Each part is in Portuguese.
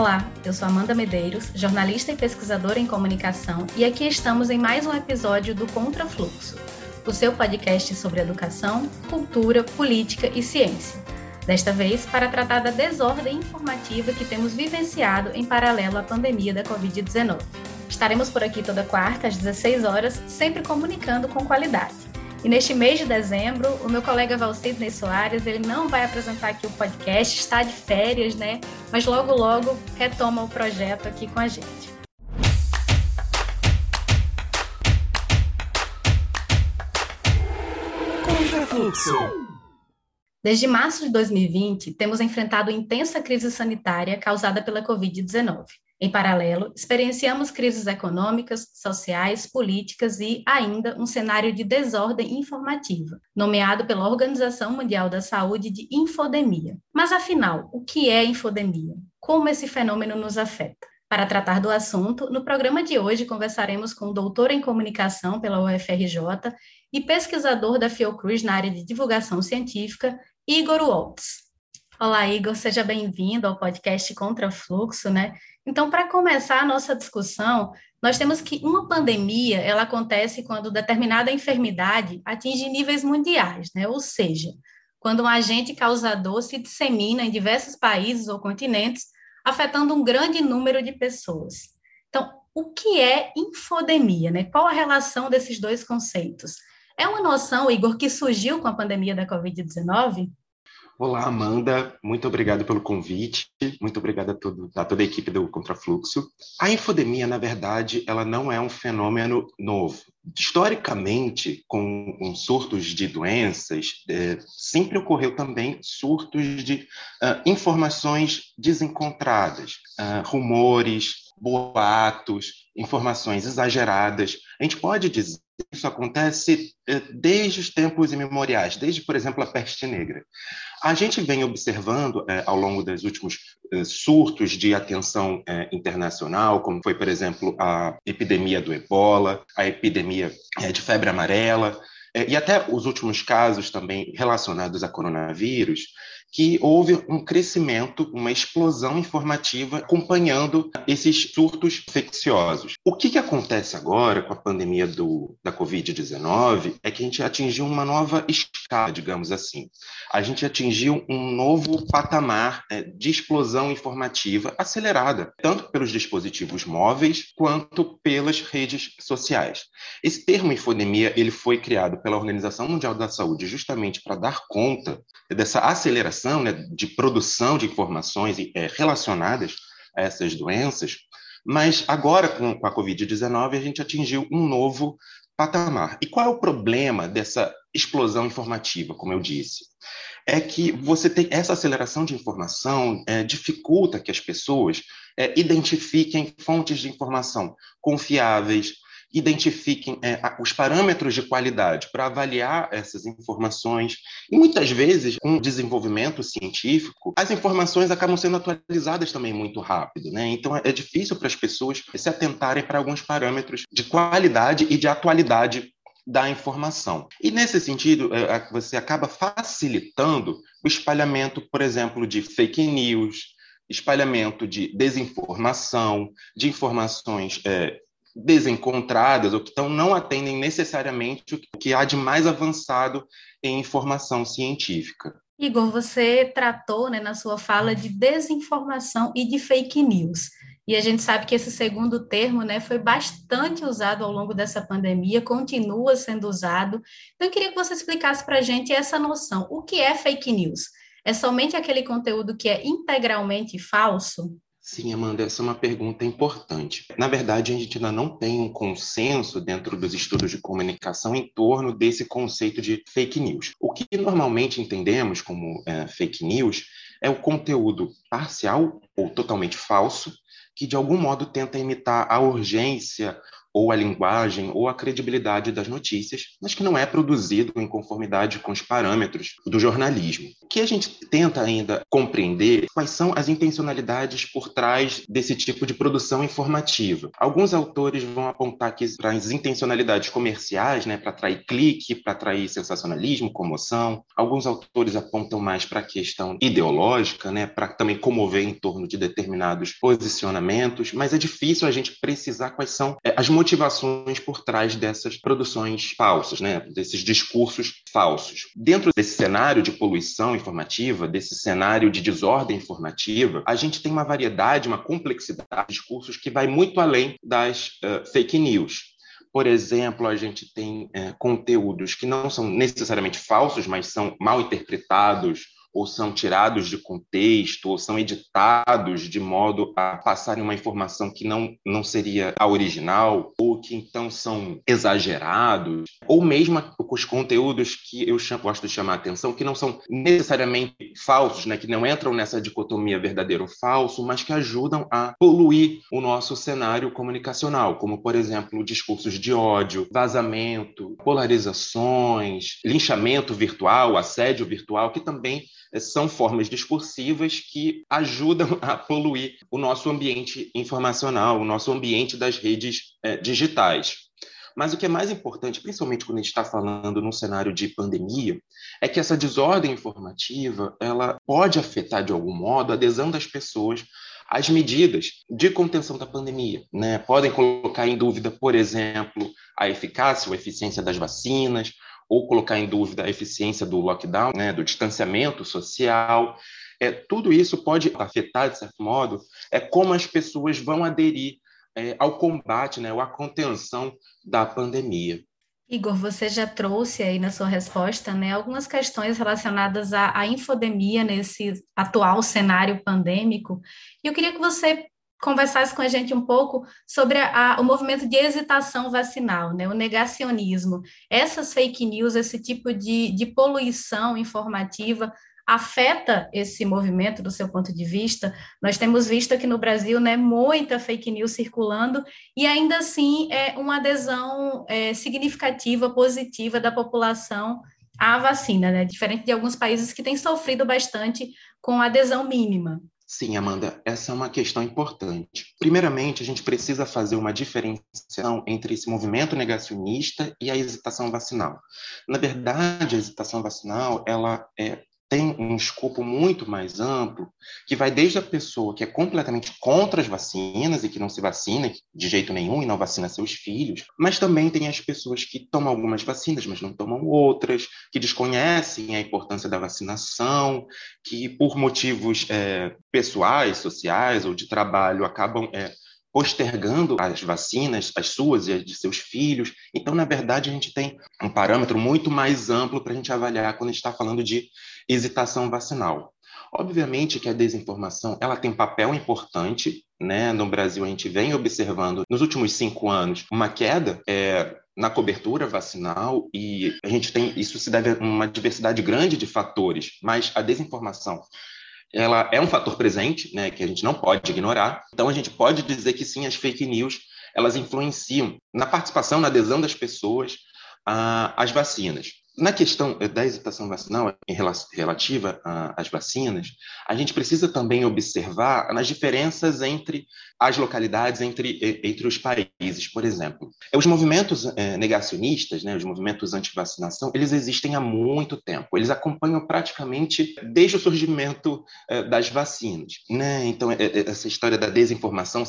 Olá, eu sou Amanda Medeiros, jornalista e pesquisadora em comunicação, e aqui estamos em mais um episódio do Contrafluxo, o seu podcast sobre educação, cultura, política e ciência. Desta vez, para tratar da desordem informativa que temos vivenciado em paralelo à pandemia da Covid-19. Estaremos por aqui toda quarta às 16 horas, sempre comunicando com qualidade. E neste mês de dezembro, o meu colega Valcidney Soares, ele não vai apresentar aqui o podcast, está de férias, né? Mas logo, logo retoma o projeto aqui com a gente. Contrafluxo. Desde março de 2020, temos enfrentado intensa crise sanitária causada pela Covid-19. Em paralelo, experienciamos crises econômicas, sociais, políticas e, ainda, um cenário de desordem informativa, nomeado pela Organização Mundial da Saúde de infodemia. Mas, afinal, o que é infodemia? Como esse fenômeno nos afeta? Para tratar do assunto, no programa de hoje conversaremos com o doutor em comunicação pela UFRJ e pesquisador da Fiocruz na área de divulgação científica, Igor Waltz. Olá, Igor, seja bem-vindo ao podcast Contrafluxo, né? Então, para começar a nossa discussão, nós temos que uma pandemia, ela acontece quando determinada enfermidade atinge níveis mundiais, né? Ou seja, quando um agente causador se dissemina em diversos países ou continentes, afetando um grande número de pessoas. Então, o que é infodemia, né? Qual a relação desses dois conceitos? É uma noção, Igor, que surgiu com a pandemia da Covid-19? Olá, Amanda. Muito obrigado pelo convite. Muito obrigado a, todo, a, toda a equipe do Contrafluxo. A infodemia, na verdade, ela não é um fenômeno novo. Historicamente, com, com surtos de doenças, é, sempre ocorreu também surtos de uh, informações desencontradas, uh, rumores, boatos, informações exageradas. A gente pode dizer isso acontece eh, desde os tempos imemoriais, desde, por exemplo, a peste negra. A gente vem observando eh, ao longo dos últimos eh, surtos de atenção internacional, como foi, por exemplo, a epidemia do ebola, a epidemia de febre amarela, e até os últimos casos também relacionados a coronavírus, que houve um crescimento, uma explosão informativa acompanhando esses surtos infecciosos. O que, que acontece agora com a pandemia do, da Covid-19 é que a gente atingiu uma nova escala, digamos assim. A gente atingiu um novo patamar é, de explosão informativa acelerada, tanto pelos dispositivos móveis quanto pelas redes sociais. Esse termo infodemia ele foi criado pela Organização Mundial da Saúde justamente para dar conta dessa aceleração né, de produção de informações é, relacionadas a essas doenças, mas agora, com, com a Covid-19, a gente atingiu um novo patamar. E qual é o problema dessa explosão informativa, como eu disse? É que você tem essa aceleração de informação é, dificulta que as pessoas é, identifiquem fontes de informação confiáveis, identifiquem é, os parâmetros de qualidade para avaliar essas informações. E muitas vezes, com o desenvolvimento científico, as informações acabam sendo atualizadas também muito rápido. Né? Então, é difícil para as pessoas se atentarem para alguns parâmetros de qualidade e de atualidade da informação. E nesse sentido, é, você acaba facilitando o espalhamento, por exemplo, de fake news, espalhamento de desinformação, de informações é, desencontradas ou que então não atendem necessariamente o que há de mais avançado em informação científica. Igor, você tratou né, na sua fala de desinformação e de fake news. E a gente sabe que esse segundo termo né, foi bastante usado ao longo dessa pandemia, continua sendo usado. Então, eu queria que você explicasse para a gente essa noção. O que é fake news? É somente aquele conteúdo que é integralmente falso? Sim, Amanda, essa é uma pergunta importante. Na verdade, a gente ainda não tem um consenso dentro dos estudos de comunicação em torno desse conceito de fake news. O que normalmente entendemos como é, fake news é o conteúdo parcial ou totalmente falso que de algum modo tenta imitar a urgência ou a linguagem ou a credibilidade das notícias, mas que não é produzido em conformidade com os parâmetros do jornalismo. O que a gente tenta ainda compreender quais são as intencionalidades por trás desse tipo de produção informativa. Alguns autores vão apontar que para as intencionalidades comerciais, né, para atrair clique, para atrair sensacionalismo, comoção. Alguns autores apontam mais para a questão ideológica, né, para também comover em torno de determinados posicionamentos, mas é difícil a gente precisar quais são é, as motivações por trás dessas produções falsas, né, desses discursos falsos. Dentro desse cenário de poluição informativa, desse cenário de desordem informativa, a gente tem uma variedade, uma complexidade de discursos que vai muito além das uh, fake news. Por exemplo, a gente tem uh, conteúdos que não são necessariamente falsos, mas são mal interpretados ou são tirados de contexto, ou são editados de modo a passarem uma informação que não, não seria a original, ou que então são exagerados, ou mesmo os conteúdos que eu gosto de chamar a atenção, que não são necessariamente falsos, né, que não entram nessa dicotomia verdadeiro ou falso, mas que ajudam a poluir o nosso cenário comunicacional, como, por exemplo, discursos de ódio, vazamento, polarizações, linchamento virtual, assédio virtual, que também são formas discursivas que ajudam a poluir o nosso ambiente informacional, o nosso ambiente das redes é, digitais. Mas o que é mais importante, principalmente quando a gente está falando num cenário de pandemia, é que essa desordem informativa ela pode afetar de algum modo a adesão das pessoas às medidas de contenção da pandemia. Né? Podem colocar em dúvida, por exemplo, a eficácia ou eficiência das vacinas, ou colocar em dúvida a eficiência do lockdown, né, do distanciamento social. É, tudo isso pode afetar, de certo modo, é como as pessoas vão aderir é, ao combate, né, ou à contenção da pandemia. Igor, você já trouxe aí na sua resposta né, algumas questões relacionadas à, à infodemia nesse atual cenário pandêmico. E eu queria que você conversasse com a gente um pouco sobre a, o movimento de hesitação vacinal, né, o negacionismo. Essas fake news, esse tipo de, de poluição informativa afeta esse movimento do seu ponto de vista? Nós temos visto aqui no Brasil né, muita fake news circulando e ainda assim é uma adesão é, significativa, positiva da população à vacina, né? diferente de alguns países que têm sofrido bastante com adesão mínima. Sim, Amanda, essa é uma questão importante. Primeiramente, a gente precisa fazer uma diferenciação entre esse movimento negacionista e a hesitação vacinal. Na verdade, a hesitação vacinal, ela é tem um escopo muito mais amplo, que vai desde a pessoa que é completamente contra as vacinas e que não se vacina de jeito nenhum e não vacina seus filhos, mas também tem as pessoas que tomam algumas vacinas, mas não tomam outras, que desconhecem a importância da vacinação, que por motivos é, pessoais, sociais ou de trabalho acabam é, postergando as vacinas, as suas e as de seus filhos. Então, na verdade, a gente tem um parâmetro muito mais amplo para a gente avaliar quando a gente está falando de hesitação vacinal. Obviamente que a desinformação ela tem um papel importante, né? No Brasil a gente vem observando nos últimos cinco anos uma queda é, na cobertura vacinal e a gente tem isso se deve a uma diversidade grande de fatores, mas a desinformação ela é um fator presente, né, que a gente não pode ignorar. Então a gente pode dizer que sim, as fake news elas influenciam na participação, na adesão das pessoas às vacinas. Na questão eh, da hesitação vacinal em relativa às vacinas, a gente precisa também observar as diferenças entre as localidades, entre, entre os países. Por exemplo, os movimentos eh, negacionistas, né, os movimentos anti-vacinação, eles existem há muito tempo. Eles acompanham praticamente desde o surgimento eh, das vacinas. Né? Então, essa história da desinformação,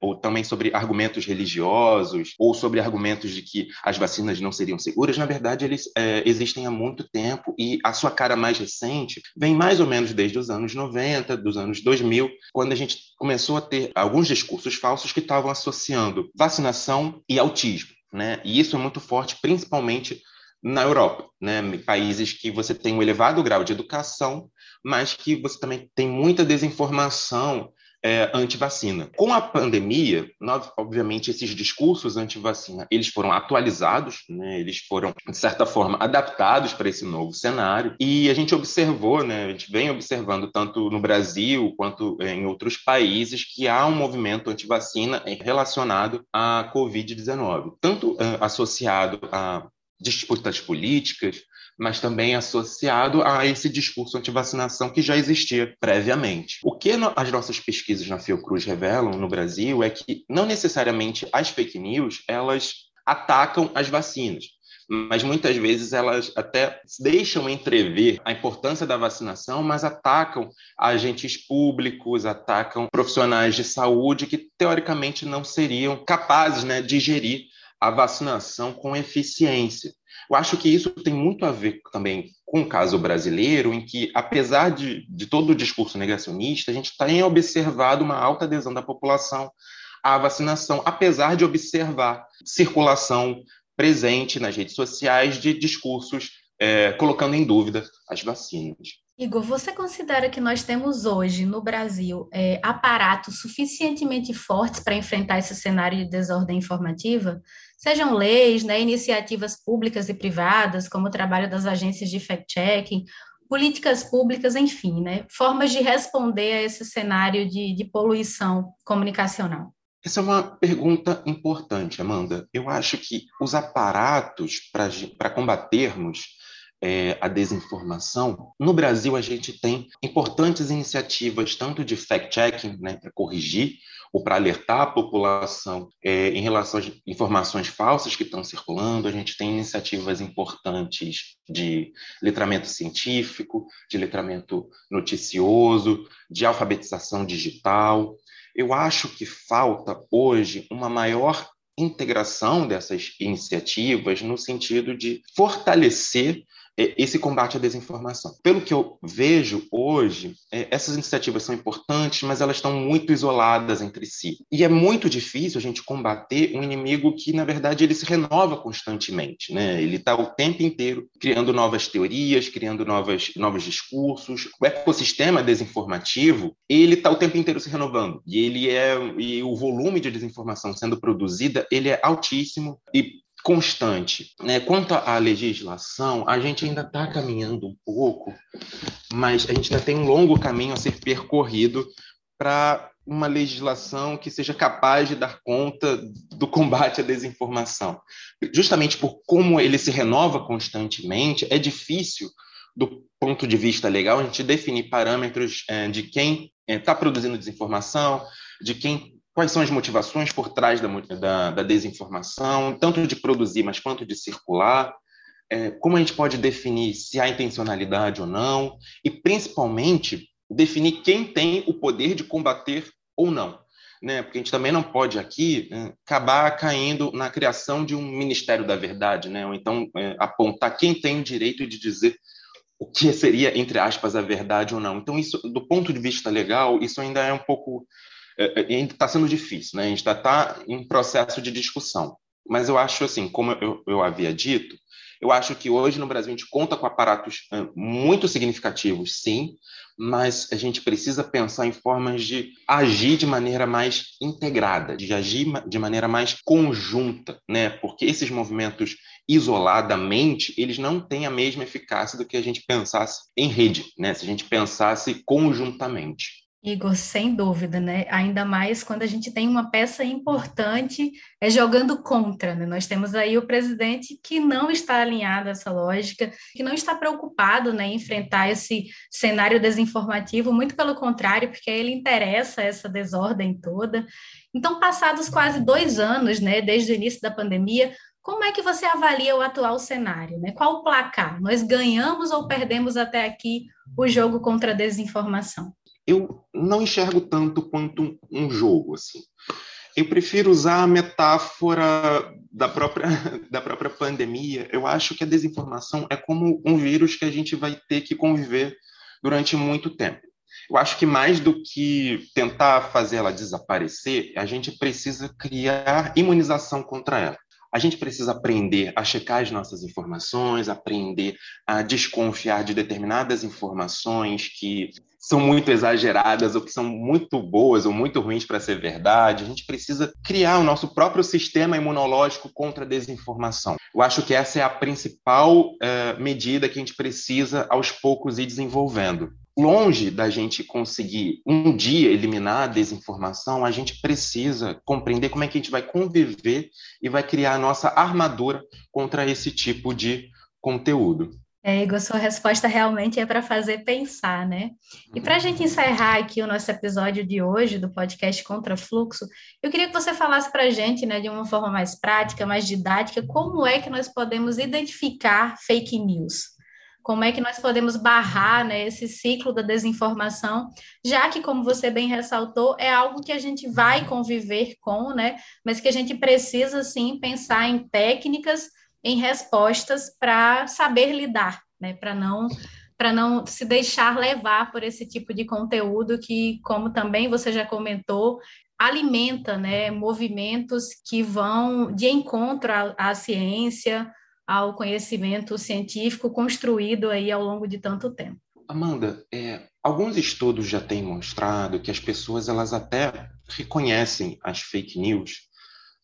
ou também sobre argumentos religiosos, ou sobre argumentos de que as vacinas não seriam seguras, na verdade, eles existem há muito tempo e a sua cara mais recente vem mais ou menos desde os anos 90, dos anos 2000, quando a gente começou a ter alguns discursos falsos que estavam associando vacinação e autismo. Né? E isso é muito forte, principalmente na Europa, né? países que você tem um elevado grau de educação, mas que você também tem muita desinformação é, anti-vacina. Com a pandemia, nós, obviamente, esses discursos anti-vacina, eles foram atualizados, né? eles foram, de certa forma, adaptados para esse novo cenário, e a gente observou, né? a gente vem observando tanto no Brasil quanto em outros países que há um movimento anti-vacina relacionado à Covid-19, tanto uh, associado a disputas políticas, mas também associado a esse discurso anti-vacinação que já existia previamente. O que as nossas pesquisas na Fiocruz revelam no Brasil é que não necessariamente as fake news elas atacam as vacinas, mas muitas vezes elas até deixam entrever a importância da vacinação, mas atacam agentes públicos, atacam profissionais de saúde que teoricamente não seriam capazes né, de gerir a vacinação com eficiência. Eu acho que isso tem muito a ver também com o caso brasileiro, em que, apesar de, de todo o discurso negacionista, a gente tem observado uma alta adesão da população à vacinação, apesar de observar circulação presente nas redes sociais de discursos é, colocando em dúvida as vacinas. Igor, você considera que nós temos hoje no Brasil é, aparatos suficientemente fortes para enfrentar esse cenário de desordem informativa? Sejam leis, né, iniciativas públicas e privadas, como o trabalho das agências de fact-checking, políticas públicas, enfim, né, formas de responder a esse cenário de, de poluição comunicacional? Essa é uma pergunta importante, Amanda. Eu acho que os aparatos para combatermos é, a desinformação, no Brasil a gente tem importantes iniciativas, tanto de fact-checking, né, para corrigir ou para alertar a população é, em relação às informações falsas que estão circulando. A gente tem iniciativas importantes de letramento científico, de letramento noticioso, de alfabetização digital. Eu acho que falta hoje uma maior integração dessas iniciativas no sentido de fortalecer esse combate à desinformação. Pelo que eu vejo hoje, é, essas iniciativas são importantes, mas elas estão muito isoladas entre si. E é muito difícil a gente combater um inimigo que, na verdade, ele se renova constantemente. Né? Ele está o tempo inteiro criando novas teorias, criando novas, novos discursos. O ecossistema desinformativo, ele está o tempo inteiro se renovando. E ele é e o volume de desinformação sendo produzida, ele é altíssimo. E constante. Né? Quanto à legislação, a gente ainda está caminhando um pouco, mas a gente ainda tem um longo caminho a ser percorrido para uma legislação que seja capaz de dar conta do combate à desinformação. Justamente por como ele se renova constantemente, é difícil, do ponto de vista legal, a gente definir parâmetros é, de quem está é, produzindo desinformação, de quem quais são as motivações por trás da, da, da desinformação, tanto de produzir, mas quanto de circular, é, como a gente pode definir se há intencionalidade ou não, e principalmente definir quem tem o poder de combater ou não. Né? Porque a gente também não pode aqui é, acabar caindo na criação de um Ministério da Verdade, né? ou então é, apontar quem tem o direito de dizer o que seria, entre aspas, a verdade ou não. Então, isso, do ponto de vista legal, isso ainda é um pouco ainda está sendo difícil, né? A gente está tá em processo de discussão. Mas eu acho assim, como eu, eu havia dito, eu acho que hoje no Brasil a gente conta com aparatos é, muito significativos, sim, mas a gente precisa pensar em formas de agir de maneira mais integrada, de agir de maneira mais conjunta, né? Porque esses movimentos isoladamente, eles não têm a mesma eficácia do que a gente pensasse em rede, né? Se a gente pensasse conjuntamente. Igor, sem dúvida, né? Ainda mais quando a gente tem uma peça importante é jogando contra, né? Nós temos aí o presidente que não está alinhado a essa lógica, que não está preocupado né, em enfrentar esse cenário desinformativo, muito pelo contrário, porque ele interessa essa desordem toda. Então, passados quase dois anos, né, desde o início da pandemia, como é que você avalia o atual cenário? Né? Qual o placar? Nós ganhamos ou perdemos até aqui o jogo contra a desinformação? Eu não enxergo tanto quanto um jogo assim. Eu prefiro usar a metáfora da própria, da própria pandemia. Eu acho que a desinformação é como um vírus que a gente vai ter que conviver durante muito tempo. Eu acho que mais do que tentar fazer ela desaparecer, a gente precisa criar imunização contra ela. A gente precisa aprender a checar as nossas informações, aprender a desconfiar de determinadas informações que são muito exageradas ou que são muito boas ou muito ruins para ser verdade. A gente precisa criar o nosso próprio sistema imunológico contra a desinformação. Eu acho que essa é a principal uh, medida que a gente precisa aos poucos ir desenvolvendo longe da gente conseguir um dia eliminar a desinformação, a gente precisa compreender como é que a gente vai conviver e vai criar a nossa armadura contra esse tipo de conteúdo. É, Igor, sua resposta realmente é para fazer pensar, né? E para a gente encerrar aqui o nosso episódio de hoje do podcast Contra Fluxo, eu queria que você falasse para a gente, né, de uma forma mais prática, mais didática, como é que nós podemos identificar fake news como é que nós podemos barrar né, esse ciclo da desinformação, já que, como você bem ressaltou, é algo que a gente vai conviver com, né, mas que a gente precisa, sim, pensar em técnicas, em respostas para saber lidar, né, para não para não se deixar levar por esse tipo de conteúdo que, como também você já comentou, alimenta né, movimentos que vão de encontro à, à ciência, ao conhecimento científico construído aí ao longo de tanto tempo. Amanda, é, alguns estudos já têm mostrado que as pessoas elas até reconhecem as fake news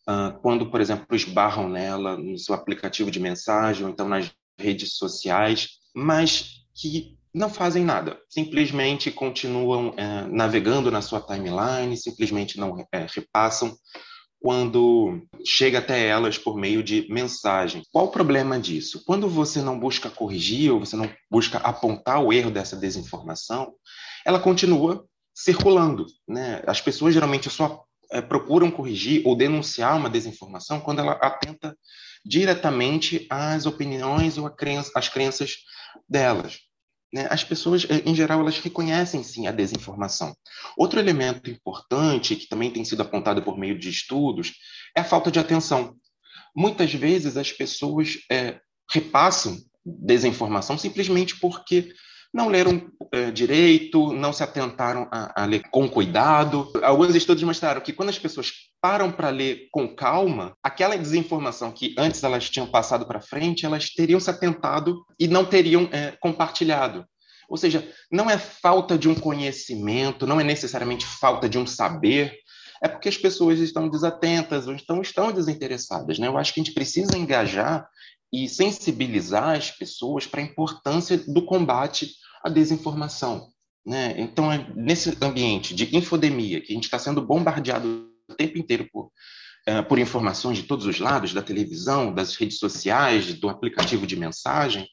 uh, quando, por exemplo, esbarram nela no seu aplicativo de mensagem ou então nas redes sociais, mas que não fazem nada, simplesmente continuam é, navegando na sua timeline, simplesmente não é, repassam quando chega até elas por meio de mensagem. Qual o problema disso? Quando você não busca corrigir ou você não busca apontar o erro dessa desinformação, ela continua circulando. Né? As pessoas geralmente só é, procuram corrigir ou denunciar uma desinformação quando ela atenta diretamente às opiniões ou às crenças delas né, as pessoas, eh, em geral, elas reconhecem sim a desinformação. Outro elemento importante, que também tem sido apontado por meio de estudos, é a falta de atenção. Muitas vezes as pessoas é, repassam desinformação simplesmente porque não leram é, direito, não se atentaram a, a, ler com cuidado. Alguns estudos mostraram que quando as pessoas param para ler com calma, aquela desinformação que antes elas tinham passado para frente, elas teriam se atentado e não teriam é, compartilhado. Ou seja, não é falta de um conhecimento, não é necessariamente falta de um saber, é porque as pessoas estão desatentas ou estão, estão desinteressadas. Né? Eu acho que a gente precisa engajar e sensibilizar as pessoas para a importância do combate à desinformação. Né? Então, é nesse ambiente de infodemia, que a gente está sendo bombardeado o tempo inteiro por, uh, por informações de todos os lados, da televisão, das redes sociais, do aplicativo de mensagem,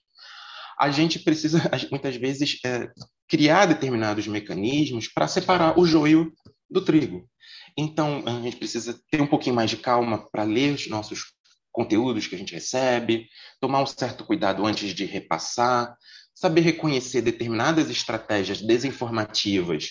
a gente precisa, muitas vezes, uh, criar determinados mecanismos para separar o joio do trigo. Então, a gente precisa ter um pouquinho mais de calma para ler os nossos conteúdos que a gente recebe, tomar um certo cuidado antes de repassar, saber reconhecer determinadas estratégias desinformativas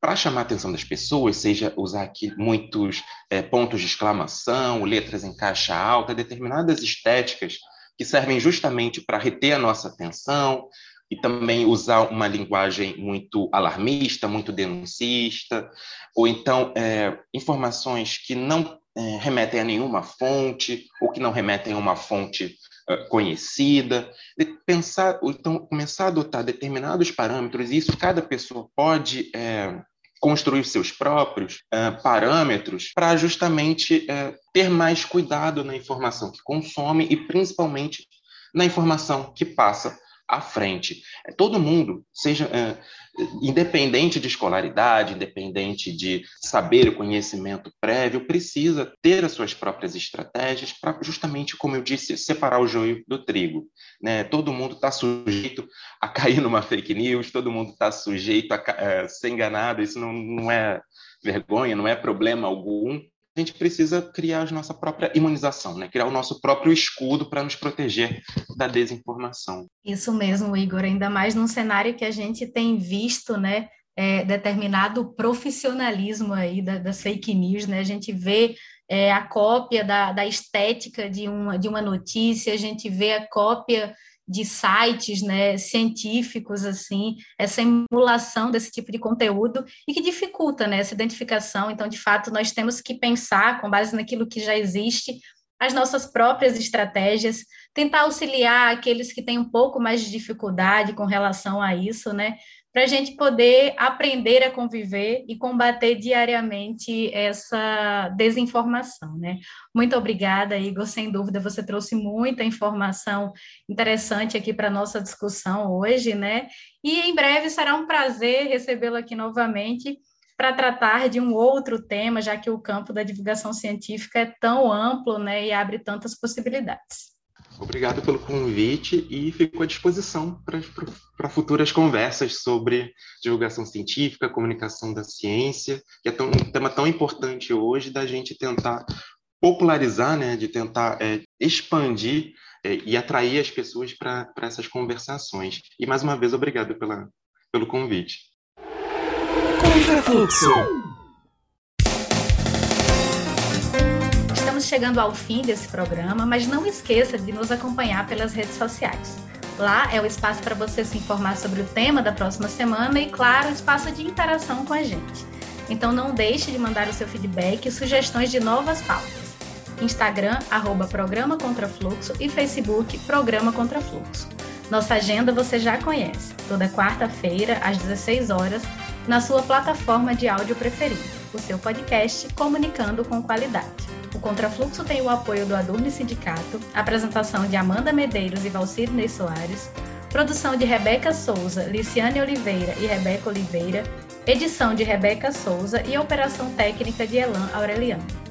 para chamar a atenção das pessoas, seja usar aqui muitos é, pontos de exclamação, letras em caixa alta, determinadas estéticas que servem justamente para reter a nossa atenção e também usar uma linguagem muito alarmista, muito denuncista, ou então é, informações que não remetem a nenhuma fonte, ou que não remetem a uma fonte uh, conhecida, pensar, então começar a adotar determinados parâmetros, e isso cada pessoa pode é, construir seus próprios uh, parâmetros para justamente uh, ter mais cuidado na informação que consome e principalmente na informação que passa à frente. É, todo mundo, seja é, independente de escolaridade, independente de saber o conhecimento prévio, precisa ter as suas próprias estratégias para justamente, como eu disse, separar o joio do trigo. Né? Todo mundo está sujeito a cair numa fake news, todo mundo está sujeito a é, ser enganado, isso não, não é vergonha, não é problema algum a gente precisa criar a nossa própria imunização, né? criar o nosso próprio escudo para nos proteger da desinformação. Isso mesmo, Igor, ainda mais num cenário que a gente tem visto, né, é, determinado profissionalismo aí da, das fake news, né? A gente vê é, a cópia da, da estética de uma, de uma notícia, a gente vê a cópia de sites né, científicos, assim, essa emulação desse tipo de conteúdo e que dificulta né, essa identificação. Então, de fato, nós temos que pensar, com base naquilo que já existe, as nossas próprias estratégias, tentar auxiliar aqueles que têm um pouco mais de dificuldade com relação a isso, né? Para a gente poder aprender a conviver e combater diariamente essa desinformação, né? Muito obrigada, Igor. Sem dúvida, você trouxe muita informação interessante aqui para a nossa discussão hoje, né? E em breve será um prazer recebê-lo aqui novamente para tratar de um outro tema, já que o campo da divulgação científica é tão amplo né, e abre tantas possibilidades. Obrigado pelo convite e fico à disposição para futuras conversas sobre divulgação científica, comunicação da ciência, que é tão, um tema tão importante hoje da gente tentar popularizar, né, de tentar é, expandir é, e atrair as pessoas para essas conversações. E mais uma vez, obrigado pela, pelo convite. Contrafluxo. Estamos chegando ao fim desse programa, mas não esqueça de nos acompanhar pelas redes sociais. Lá é o espaço para você se informar sobre o tema da próxima semana e, claro, espaço de interação com a gente. Então não deixe de mandar o seu feedback e sugestões de novas pautas. Instagram, arroba Programa Contrafluxo e Facebook Programa Contrafluxo. Nossa agenda você já conhece. Toda quarta-feira, às 16 horas, na sua plataforma de áudio preferida, o seu podcast Comunicando com Qualidade. O Contrafluxo tem o apoio do Adurne Sindicato, apresentação de Amanda Medeiros e Valcirnei Soares, produção de Rebeca Souza, Liciane Oliveira e Rebeca Oliveira, edição de Rebeca Souza e operação técnica de Elan Aureliano.